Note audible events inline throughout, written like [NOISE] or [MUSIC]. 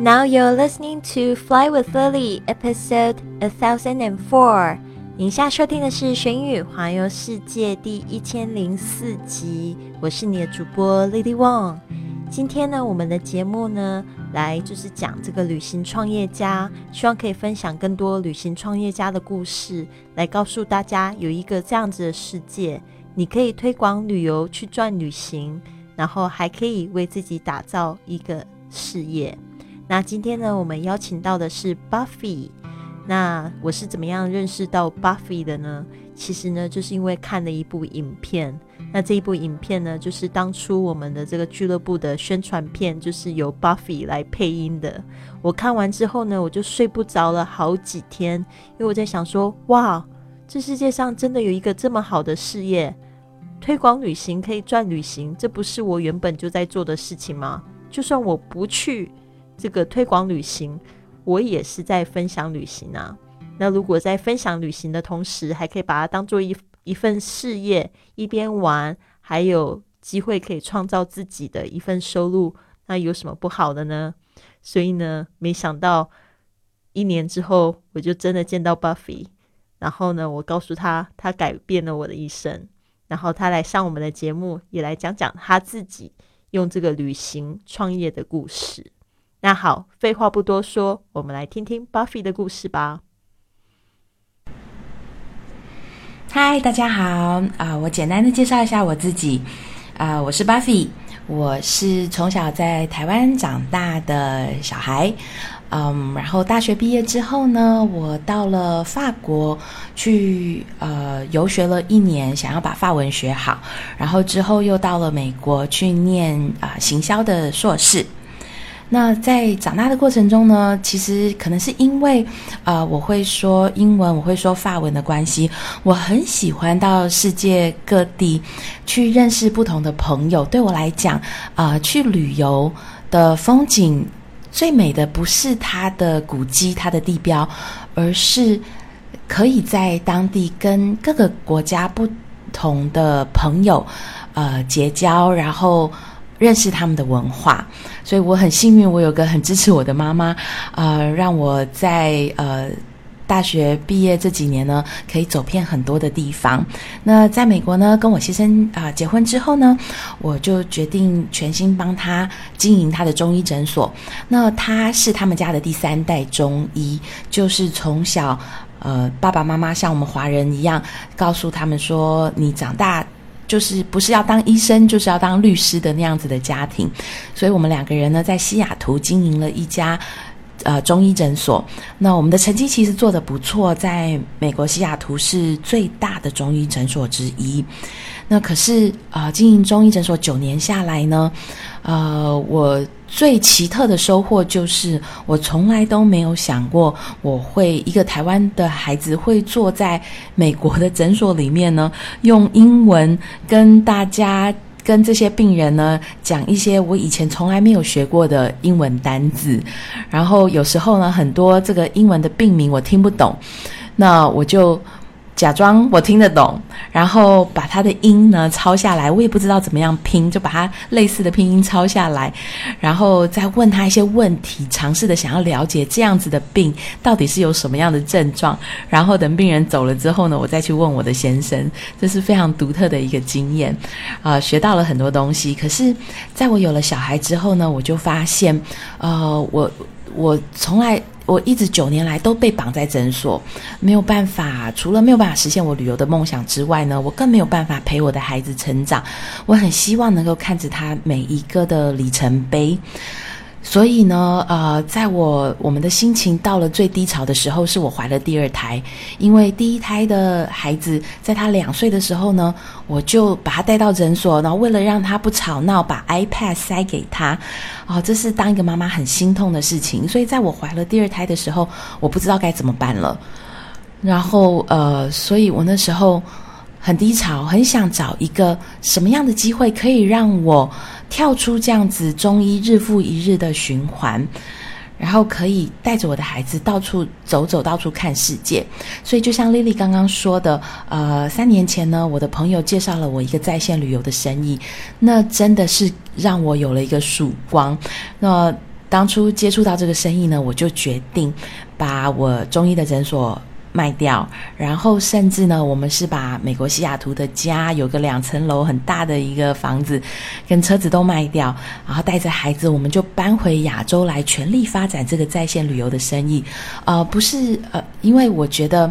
Now you're listening to Fly with Lily, episode a thousand and four。以下收听的是《玄宇环游世界》第一千零四集。我是你的主播 Lily Wong。今天呢，我们的节目呢，来就是讲这个旅行创业家，希望可以分享更多旅行创业家的故事，来告诉大家有一个这样子的世界，你可以推广旅游去赚旅行，然后还可以为自己打造一个事业。那今天呢，我们邀请到的是 Buffy。那我是怎么样认识到 Buffy 的呢？其实呢，就是因为看了一部影片。那这一部影片呢，就是当初我们的这个俱乐部的宣传片，就是由 Buffy 来配音的。我看完之后呢，我就睡不着了好几天，因为我在想说，哇，这世界上真的有一个这么好的事业，推广旅行可以赚旅行，这不是我原本就在做的事情吗？就算我不去。这个推广旅行，我也是在分享旅行啊。那如果在分享旅行的同时，还可以把它当做一一份事业，一边玩，还有机会可以创造自己的一份收入，那有什么不好的呢？所以呢，没想到一年之后，我就真的见到 Buffy，然后呢，我告诉他，他改变了我的一生，然后他来上我们的节目，也来讲讲他自己用这个旅行创业的故事。那好，废话不多说，我们来听听 Buffy 的故事吧。嗨，大家好啊！我简单的介绍一下我自己啊，我是 Buffy，我是从小在台湾长大的小孩，嗯，然后大学毕业之后呢，我到了法国去呃游学了一年，想要把法文学好，然后之后又到了美国去念啊行销的硕士。那在长大的过程中呢，其实可能是因为，呃，我会说英文，我会说法文的关系，我很喜欢到世界各地去认识不同的朋友。对我来讲，啊，去旅游的风景最美的不是它的古迹、它的地标，而是可以在当地跟各个国家不同的朋友，呃，结交，然后。认识他们的文化，所以我很幸运，我有个很支持我的妈妈，呃，让我在呃大学毕业这几年呢，可以走遍很多的地方。那在美国呢，跟我先生啊结婚之后呢，我就决定全心帮他经营他的中医诊所。那他是他们家的第三代中医，就是从小呃爸爸妈妈像我们华人一样，告诉他们说，你长大。就是不是要当医生，就是要当律师的那样子的家庭，所以我们两个人呢，在西雅图经营了一家呃中医诊所。那我们的成绩其实做得不错，在美国西雅图是最大的中医诊所之一。那可是呃，经营中医诊所九年下来呢，呃，我最奇特的收获就是，我从来都没有想过，我会一个台湾的孩子会坐在美国的诊所里面呢，用英文跟大家、跟这些病人呢讲一些我以前从来没有学过的英文单字，然后有时候呢，很多这个英文的病名我听不懂，那我就。假装我听得懂，然后把他的音呢抄下来，我也不知道怎么样拼，就把他类似的拼音抄下来，然后再问他一些问题，尝试的想要了解这样子的病到底是有什么样的症状，然后等病人走了之后呢，我再去问我的先生，这是非常独特的一个经验，啊，学到了很多东西。可是，在我有了小孩之后呢，我就发现，呃，我我从来。我一直九年来都被绑在诊所，没有办法，除了没有办法实现我旅游的梦想之外呢，我更没有办法陪我的孩子成长。我很希望能够看着他每一个的里程碑。所以呢，呃，在我我们的心情到了最低潮的时候，是我怀了第二胎。因为第一胎的孩子在他两岁的时候呢，我就把他带到诊所，然后为了让他不吵闹，把 iPad 塞给他。哦，这是当一个妈妈很心痛的事情。所以在我怀了第二胎的时候，我不知道该怎么办了。然后，呃，所以我那时候很低潮，很想找一个什么样的机会可以让我。跳出这样子中医日复一日的循环，然后可以带着我的孩子到处走走，到处看世界。所以就像丽丽刚刚说的，呃，三年前呢，我的朋友介绍了我一个在线旅游的生意，那真的是让我有了一个曙光。那当初接触到这个生意呢，我就决定把我中医的诊所。卖掉，然后甚至呢，我们是把美国西雅图的家有个两层楼很大的一个房子，跟车子都卖掉，然后带着孩子，我们就搬回亚洲来，全力发展这个在线旅游的生意。呃，不是呃，因为我觉得。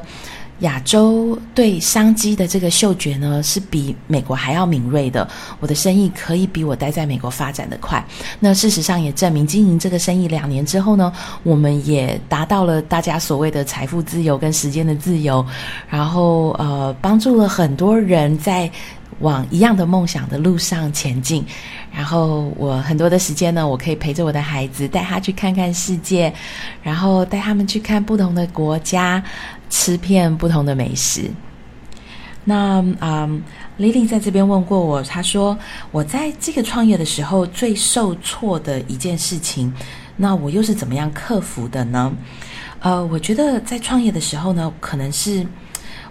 亚洲对商机的这个嗅觉呢，是比美国还要敏锐的。我的生意可以比我待在美国发展的快。那事实上也证明，经营这个生意两年之后呢，我们也达到了大家所谓的财富自由跟时间的自由，然后呃，帮助了很多人在往一样的梦想的路上前进。然后我很多的时间呢，我可以陪着我的孩子，带他去看看世界，然后带他们去看不同的国家。吃遍不同的美食。那啊，Lily 在这边问过我，她说我在这个创业的时候最受挫的一件事情，那我又是怎么样克服的呢？呃，我觉得在创业的时候呢，可能是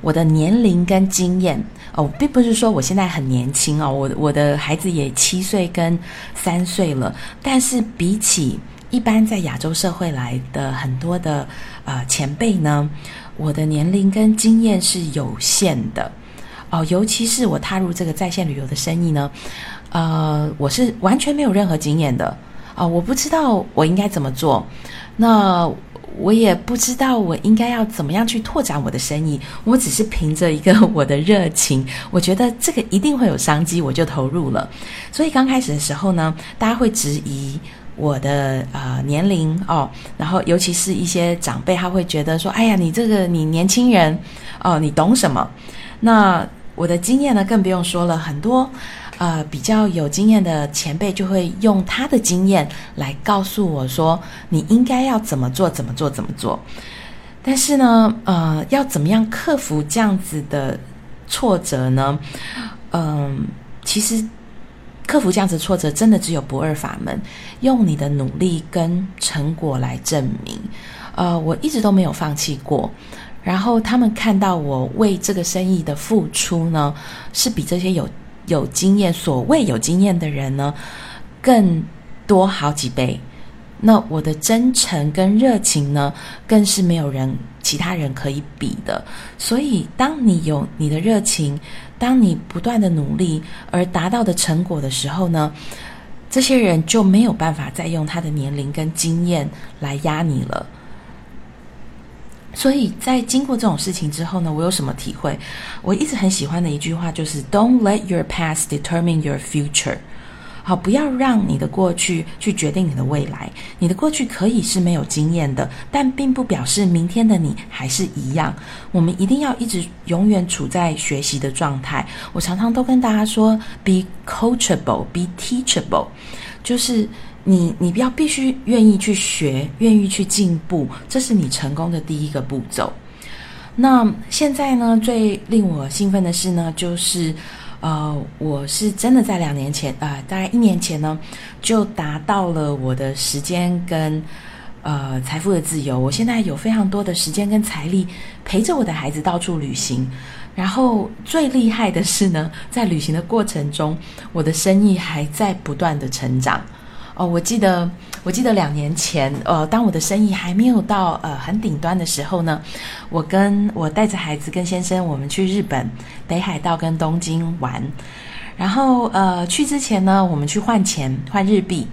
我的年龄跟经验哦，并不是说我现在很年轻哦，我我的孩子也七岁跟三岁了，但是比起一般在亚洲社会来的很多的呃前辈呢。我的年龄跟经验是有限的，哦，尤其是我踏入这个在线旅游的生意呢，呃，我是完全没有任何经验的，啊，我不知道我应该怎么做，那我也不知道我应该要怎么样去拓展我的生意，我只是凭着一个我的热情，我觉得这个一定会有商机，我就投入了。所以刚开始的时候呢，大家会质疑。我的呃年龄哦，然后尤其是一些长辈，他会觉得说：“哎呀，你这个你年轻人哦，你懂什么？”那我的经验呢，更不用说了。很多呃比较有经验的前辈就会用他的经验来告诉我说：“你应该要怎么做，怎么做，怎么做。”但是呢，呃，要怎么样克服这样子的挫折呢？嗯，其实。克服这样子挫折，真的只有不二法门，用你的努力跟成果来证明。呃，我一直都没有放弃过。然后他们看到我为这个生意的付出呢，是比这些有有经验、所谓有经验的人呢，更多好几倍。那我的真诚跟热情呢，更是没有人其他人可以比的。所以，当你有你的热情，当你不断的努力而达到的成果的时候呢，这些人就没有办法再用他的年龄跟经验来压你了。所以在经过这种事情之后呢，我有什么体会？我一直很喜欢的一句话就是：“Don't let your past determine your future。”好，不要让你的过去去决定你的未来。你的过去可以是没有经验的，但并不表示明天的你还是一样。我们一定要一直永远处在学习的状态。我常常都跟大家说：be coachable, be teachable，就是你，你不要必须愿意去学，愿意去进步，这是你成功的第一个步骤。那现在呢，最令我兴奋的事呢，就是。呃，我是真的在两年前，呃，大概一年前呢，就达到了我的时间跟呃财富的自由。我现在有非常多的时间跟财力陪着我的孩子到处旅行，然后最厉害的是呢，[LAUGHS] 在旅行的过程中，我的生意还在不断的成长。哦，我记得，我记得两年前，呃，当我的生意还没有到呃很顶端的时候呢，我跟我带着孩子跟先生，我们去日本北海道跟东京玩，然后呃去之前呢，我们去换钱换日币，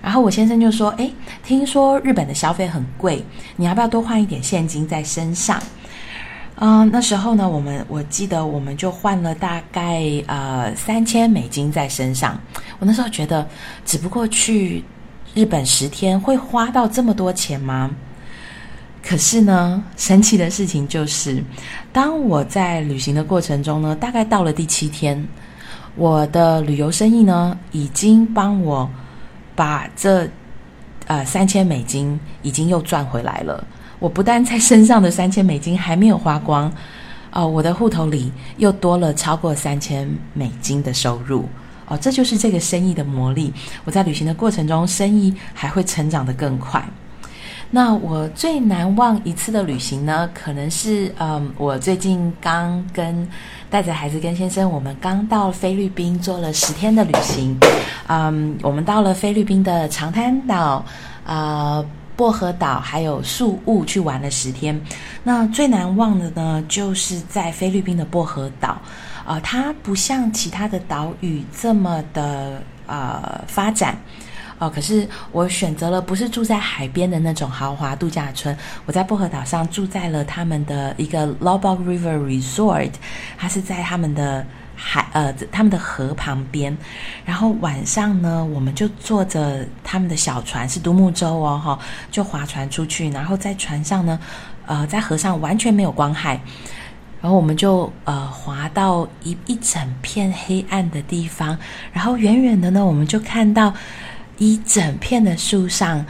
然后我先生就说，诶，听说日本的消费很贵，你要不要多换一点现金在身上？嗯，那时候呢，我们我记得我们就换了大概呃三千美金在身上。我那时候觉得，只不过去日本十天会花到这么多钱吗？可是呢，神奇的事情就是，当我在旅行的过程中呢，大概到了第七天，我的旅游生意呢，已经帮我把这呃三千美金已经又赚回来了。我不但在身上的三千美金还没有花光，哦，我的户头里又多了超过三千美金的收入，哦，这就是这个生意的魔力。我在旅行的过程中，生意还会成长得更快。那我最难忘一次的旅行呢，可能是嗯，我最近刚跟带着孩子跟先生，我们刚到菲律宾做了十天的旅行，嗯，我们到了菲律宾的长滩岛。呃薄荷岛还有宿雾去玩了十天。那最难忘的呢，就是在菲律宾的薄荷岛。呃，它不像其他的岛屿这么的呃发展。哦，可是我选择了不是住在海边的那种豪华度假村，我在薄荷岛上住在了他们的一个 Lobog River Resort，它是在他们的海呃他们的河旁边，然后晚上呢，我们就坐着他们的小船，是独木舟哦，哈，就划船出去，然后在船上呢，呃，在河上完全没有光害，然后我们就呃滑到一一整片黑暗的地方，然后远远的呢，我们就看到。一整片的树上，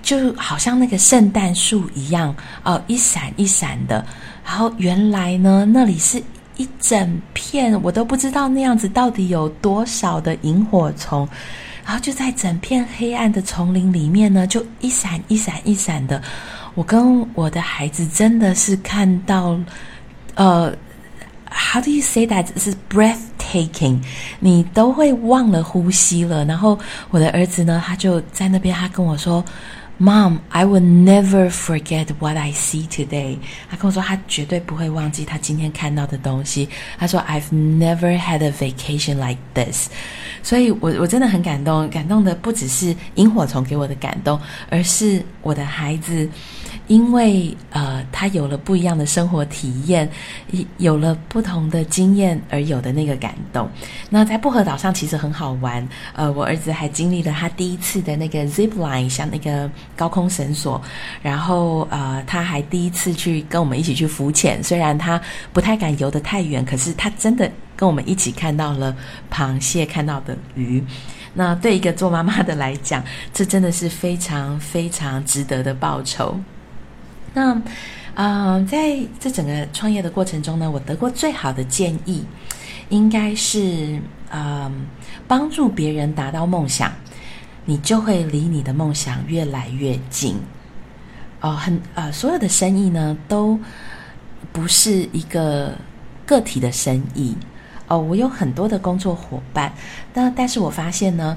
就好像那个圣诞树一样哦，一闪一闪的。然后原来呢，那里是一整片，我都不知道那样子到底有多少的萤火虫。然后就在整片黑暗的丛林里面呢，就一闪一闪一闪的。我跟我的孩子真的是看到，呃。How do you say that? 是 breathtaking，你都会忘了呼吸了。然后我的儿子呢，他就在那边，他跟我说：“Mom, I will never forget what I see today。”他跟我说，他绝对不会忘记他今天看到的东西。他说：“I've never had a vacation like this。”所以，我我真的很感动，感动的不只是萤火虫给我的感动，而是我的孩子。因为呃，他有了不一样的生活体验，有了不同的经验而有的那个感动。那在薄荷岛上其实很好玩，呃，我儿子还经历了他第一次的那个 zip line，像那个高空绳索，然后呃，他还第一次去跟我们一起去浮潜。虽然他不太敢游得太远，可是他真的跟我们一起看到了螃蟹，看到的鱼。那对一个做妈妈的来讲，这真的是非常非常值得的报酬。那，啊，在这整个创业的过程中呢，我得过最好的建议，应该是，嗯，帮助别人达到梦想，你就会离你的梦想越来越近。哦，很，呃，所有的生意呢，都不是一个个体的生意。哦，我有很多的工作伙伴，那但是我发现呢。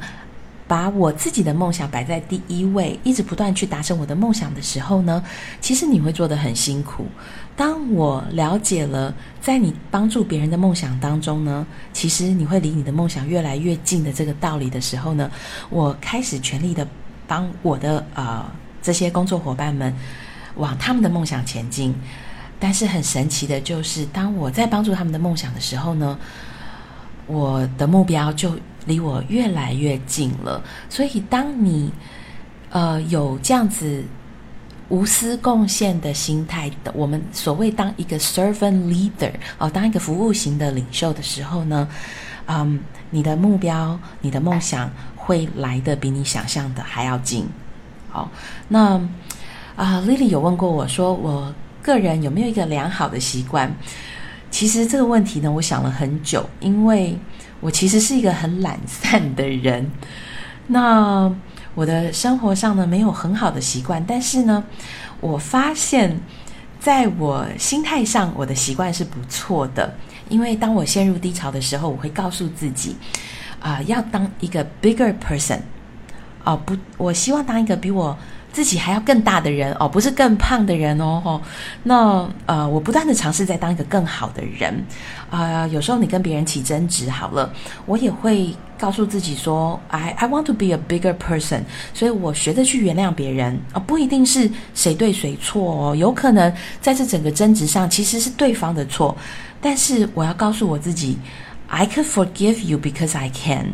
把我自己的梦想摆在第一位，一直不断去达成我的梦想的时候呢，其实你会做得很辛苦。当我了解了，在你帮助别人的梦想当中呢，其实你会离你的梦想越来越近的这个道理的时候呢，我开始全力的帮我的呃这些工作伙伴们往他们的梦想前进。但是很神奇的就是，当我在帮助他们的梦想的时候呢，我的目标就。离我越来越近了，所以当你呃有这样子无私贡献的心态的，我们所谓当一个 servant leader 哦，当一个服务型的领袖的时候呢，嗯，你的目标、你的梦想会来的比你想象的还要近。好，那啊，Lily 有问过我说，我个人有没有一个良好的习惯？其实这个问题呢，我想了很久，因为。我其实是一个很懒散的人，[LAUGHS] 那我的生活上呢没有很好的习惯，但是呢，我发现在我心态上，我的习惯是不错的。因为当我陷入低潮的时候，我会告诉自己，啊，要当一个 bigger person，啊，不，我希望当一个比我。自己还要更大的人哦，不是更胖的人哦，吼。那呃，我不断的尝试在当一个更好的人啊。有时候你跟别人起争执好了，我也会告诉自己说，I I want to be a bigger person。所以我学着去原谅别人啊，不一定是谁对谁错哦，有可能在这整个争执上其实是对方的错，但是我要告诉我自己，I can forgive you because I can。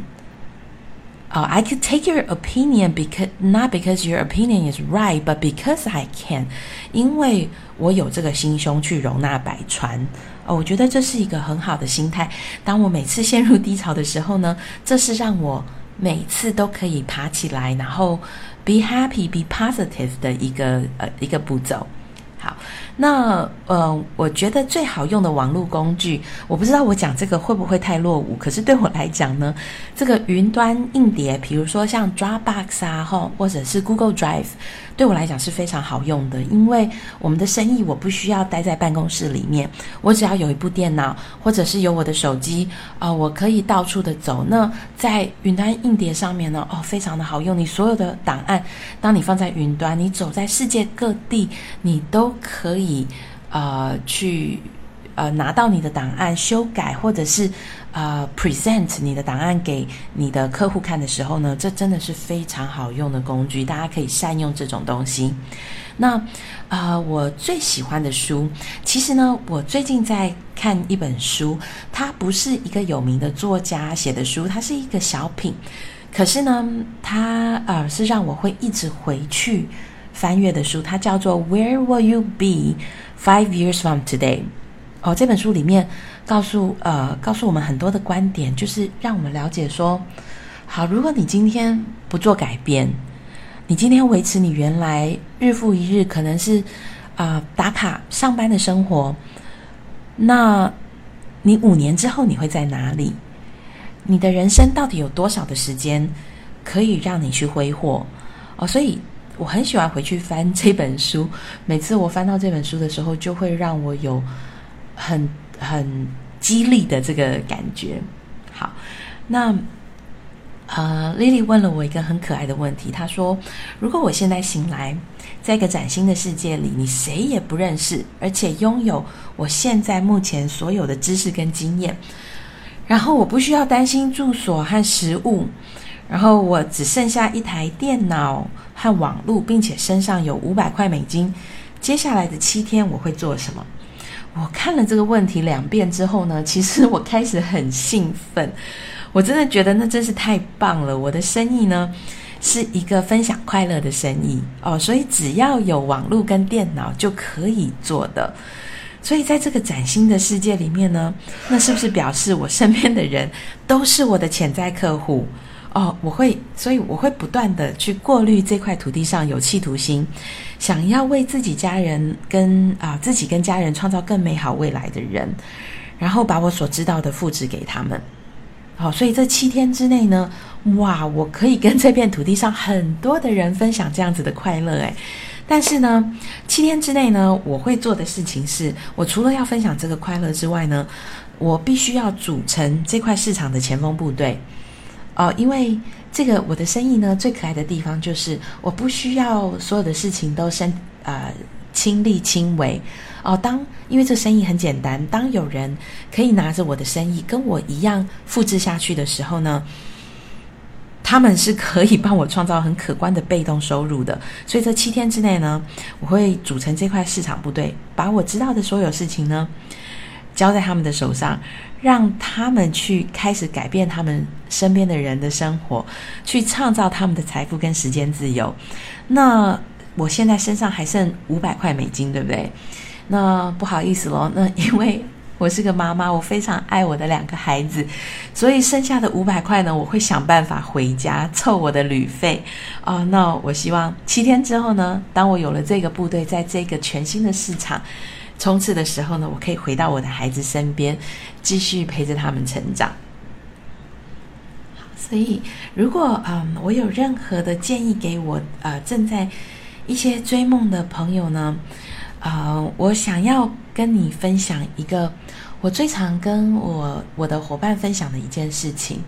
啊，I could take your opinion because not because your opinion is right, but because I can，因为我有这个心胸去容纳百川。哦，我觉得这是一个很好的心态。当我每次陷入低潮的时候呢，这是让我每次都可以爬起来，然后 be happy, be positive 的一个呃一个步骤。好，那呃，我觉得最好用的网络工具，我不知道我讲这个会不会太落伍。可是对我来讲呢，这个云端硬碟，比如说像 Dropbox 啊，或或者是 Google Drive，对我来讲是非常好用的，因为我们的生意我不需要待在办公室里面，我只要有一部电脑或者是有我的手机啊，我可以到处的走。那在云端硬碟上面呢，哦，非常的好用。你所有的档案，当你放在云端，你走在世界各地，你都可以以呃去。呃，拿到你的档案修改，或者是呃 present 你的档案给你的客户看的时候呢，这真的是非常好用的工具，大家可以善用这种东西。那呃，我最喜欢的书，其实呢，我最近在看一本书，它不是一个有名的作家写的书，它是一个小品，可是呢，它呃是让我会一直回去翻阅的书，它叫做 Where Will You Be Five Years From Today？哦，这本书里面告诉呃告诉我们很多的观点，就是让我们了解说，好，如果你今天不做改变，你今天维持你原来日复一日可能是啊打卡上班的生活，那你五年之后你会在哪里？你的人生到底有多少的时间可以让你去挥霍？哦，所以我很喜欢回去翻 [LAUGHS] 这本书，每次我翻到这本书的时候，就会让我有。很很激励的这个感觉。好，那呃，Lily 问了我一个很可爱的问题。她说：“如果我现在醒来，在一个崭新的世界里，你谁也不认识，而且拥有我现在目前所有的知识跟经验，然后我不需要担心住所和食物，然后我只剩下一台电脑和网络，并且身上有五百块美金，接下来的七天我会做什么？”我看了这个问题两遍之后呢，其实我开始很兴奋，我真的觉得那真是太棒了。我的生意呢是一个分享快乐的生意哦，所以只要有网络跟电脑就可以做的。所以在这个崭新的世界里面呢，那是不是表示我身边的人都是我的潜在客户？哦，我会，所以我会不断的去过滤这块土地上有企图心，想要为自己家人跟啊自己跟家人创造更美好未来的人，然后把我所知道的复制给他们。好，所以这七天之内呢，哇，我可以跟这片土地上很多的人分享这样子的快乐诶。但是呢，七天之内呢，我会做的事情是，我除了要分享这个快乐之外呢，我必须要组成这块市场的前锋部队。哦，因为这个我的生意呢，最可爱的地方就是我不需要所有的事情都身呃亲力亲为哦。当因为这生意很简单，当有人可以拿着我的生意跟我一样复制下去的时候呢，他们是可以帮我创造很可观的被动收入的。所以这七天之内呢，我会组成这块市场部队，把我知道的所有事情呢交在他们的手上。让他们去开始改变他们身边的人的生活，去创造他们的财富跟时间自由。那我现在身上还剩五百块美金，对不对？那不好意思喽，那因为我是个妈妈，我非常爱我的两个孩子，所以剩下的五百块呢，我会想办法回家凑我的旅费啊。那我希望七天之后呢，当我有了这个部队，在这个全新的市场。冲刺的时候呢，我可以回到我的孩子身边，继续陪着他们成长。所以如果嗯，我有任何的建议给我呃正在一些追梦的朋友呢，呃，我想要跟你分享一个我最常跟我我的伙伴分享的一件事情。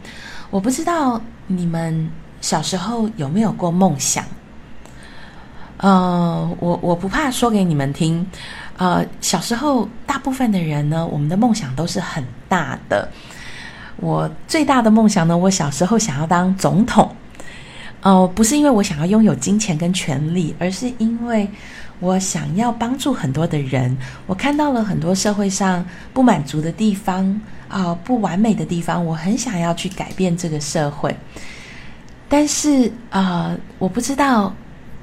我不知道你们小时候有没有过梦想？呃，我我不怕说给你们听。呃，小时候大部分的人呢，我们的梦想都是很大的。我最大的梦想呢，我小时候想要当总统。哦，不是因为我想要拥有金钱跟权力，而是因为我想要帮助很多的人。我看到了很多社会上不满足的地方啊，不完美的地方，我很想要去改变这个社会。但是啊，我不知道。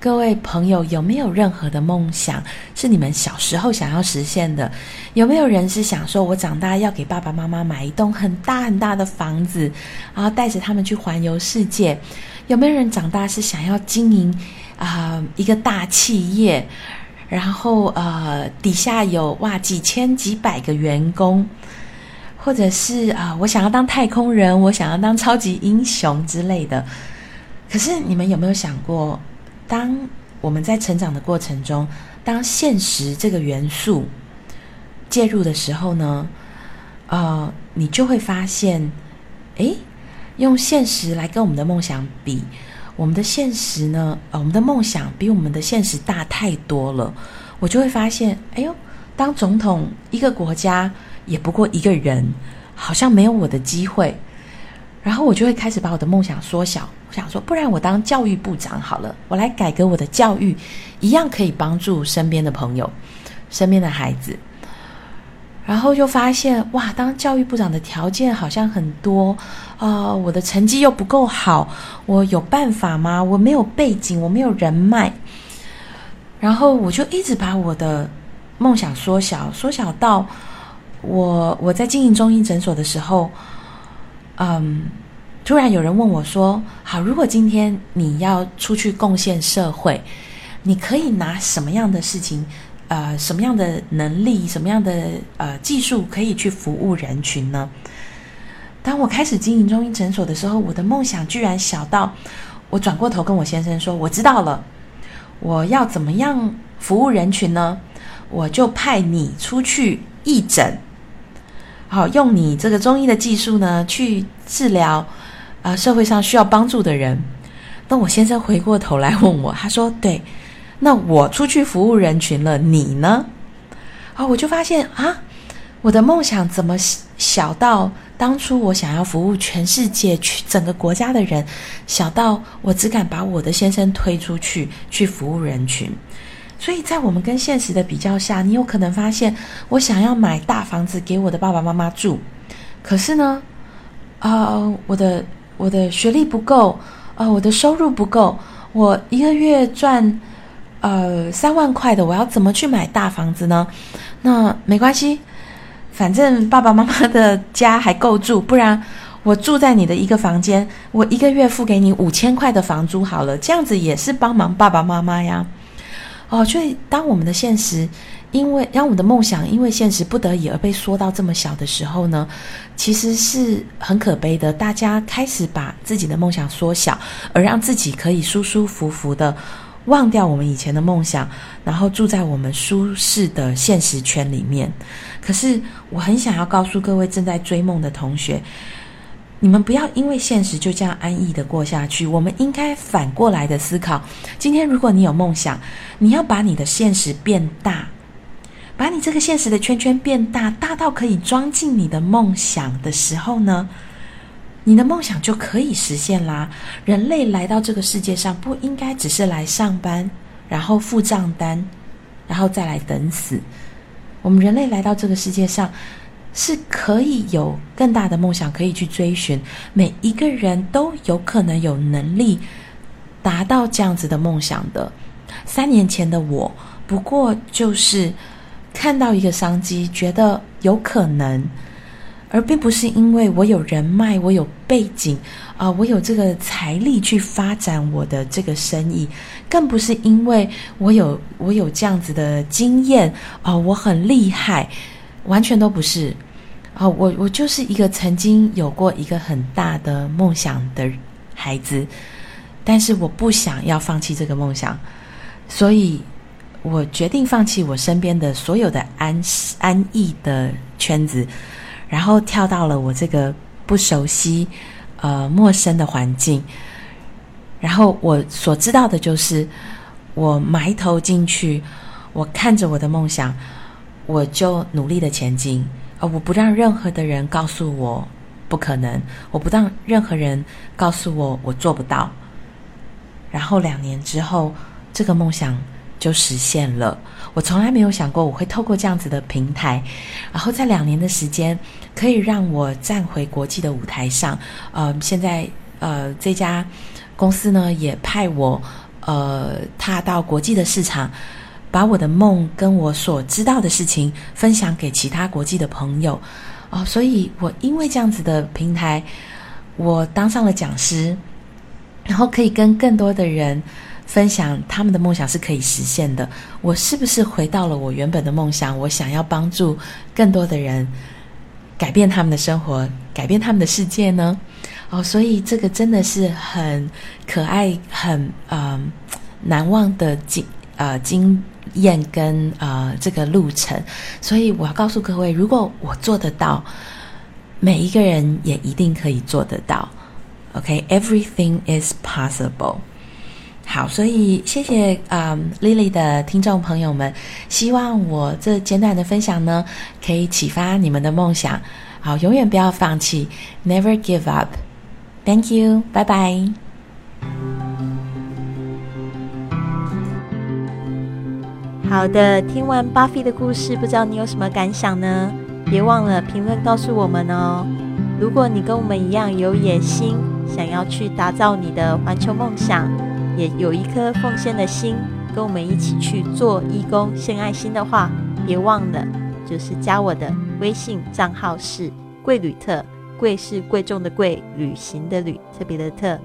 各位朋友，有没有任何的梦想是你们小时候想要实现的？有没有人是想说，我长大要给爸爸妈妈买一栋很大很大的房子，然后带着他们去环游世界？有没有人长大是想要经营啊一个大企业，然后呃底下有哇几千几百个员工，或者是啊我想要当太空人，我想要当超级英雄之类的？可是你们有没有想过？当我们在成长的过程中，当现实这个元素介入的时候呢，呃，你就会发现，诶，用现实来跟我们的梦想比，我们的现实呢，呃，我们的梦想比我们的现实大太多了。我就会发现，哎呦，当总统一个国家也不过一个人，好像没有我的机会。然后我就会开始把我的梦想缩小，我想说，不然我当教育部长好了，我来改革我的教育，一样可以帮助身边的朋友、身边的孩子。然后就发现，哇，当教育部长的条件好像很多啊，我的成绩又不够好，我有办法吗？我没有背景，我没有人脉。然后我就一直把我的梦想缩小，缩小到我我在经营中医诊所的时候。嗯，突然有人问我说：“好，如果今天你要出去贡献社会，你可以拿什么样的事情，呃，什么样的能力，什么样的呃技术，可以去服务人群呢？”当我开始经营中医诊所的时候，我的梦想居然小到我转过头跟我先生说：“我知道了，我要怎么样服务人群呢？我就派你出去义诊。”好，用你这个中医的技术呢，去治疗啊社会上需要帮助的人。那我先生回过头来问我，他说：“对，那我出去服务人群了，你呢？”啊，我就发现啊，我的梦想怎么小到当初我想要服务全世界、去整个国家的人，小到我只敢把我的先生推出去去服务人群。所以在我们跟现实的比较下，你有可能发现，我想要买大房子给我的爸爸妈妈住，可是呢，啊，我的我的学历不够，啊，我的收入不够，我一个月赚呃三万块的，我要怎么去买大房子呢？那没关系，反正爸爸妈妈的家还够住，不然我住在你的一个房间，我一个月付给你五千块的房租好了，这样子也是帮忙爸爸妈妈呀。哦，所以当我们的现实，因为让我们的梦想因为现实不得已而被缩到这么小的时候呢，其实是很可悲的。大家开始把自己的梦想缩小，而让自己可以舒舒服服的忘掉我们以前的梦想，然后住在我们舒适的现实圈里面。可是，我很想要告诉各位正在追梦的同学。你们不要因为现实就这样安逸的过下去。我们应该反过来的思考：今天如果你有梦想，你要把你的现实变大，把你这个现实的圈圈变大，大到可以装进你的梦想的时候呢，你的梦想就可以实现啦。人类来到这个世界上，不应该只是来上班，然后付账单，然后再来等死。我们人类来到这个世界上。是可以有更大的梦想可以去追寻，每一个人都有可能有能力达到这样子的梦想的。三年前的我，不过就是看到一个商机，觉得有可能，而并不是因为我有人脉，我有背景啊，我有这个财力去发展我的这个生意，更不是因为我有我有这样子的经验啊，我很厉害，完全都不是。哦，我我就是一个曾经有过一个很大的梦想的孩子，但是我不想要放弃这个梦想，所以我决定放弃我身边的所有的安安逸的圈子，然后跳到了我这个不熟悉、呃陌生的环境，然后我所知道的就是我埋头进去，我看着我的梦想，我就努力的前进。我不让任何的人告诉我不可能，我不让任何人告诉我我做不到。然后两年之后，这个梦想就实现了。我从来没有想过我会透过这样子的平台，然后在两年的时间，可以让我站回国际的舞台上。呃，现在呃这家公司呢也派我呃踏到国际的市场。把我的梦跟我所知道的事情分享给其他国际的朋友，哦，所以我因为这样子的平台，我当上了讲师，然后可以跟更多的人分享他们的梦想是可以实现的。我是不是回到了我原本的梦想？我想要帮助更多的人改变他们的生活，改变他们的世界呢？哦，所以这个真的是很可爱，很嗯。难忘的经呃经验跟呃这个路程。所以我要告诉各位，如果我做得到，每一个人也一定可以做得到。OK，everything is possible。好，所以谢谢啊，Lily 的听众朋友们，希望我这简短的分享呢，可以启发你们的梦想。好，永远不要放弃，Never give up。Thank you，拜拜。好的，听完巴菲的故事，不知道你有什么感想呢？别忘了评论告诉我们哦。如果你跟我们一样有野心，想要去打造你的环球梦想。也有一颗奉献的心，跟我们一起去做义工、献爱心的话，别忘了，就是加我的微信账号是贵旅特，贵是贵重的贵，旅行的旅，特别的特，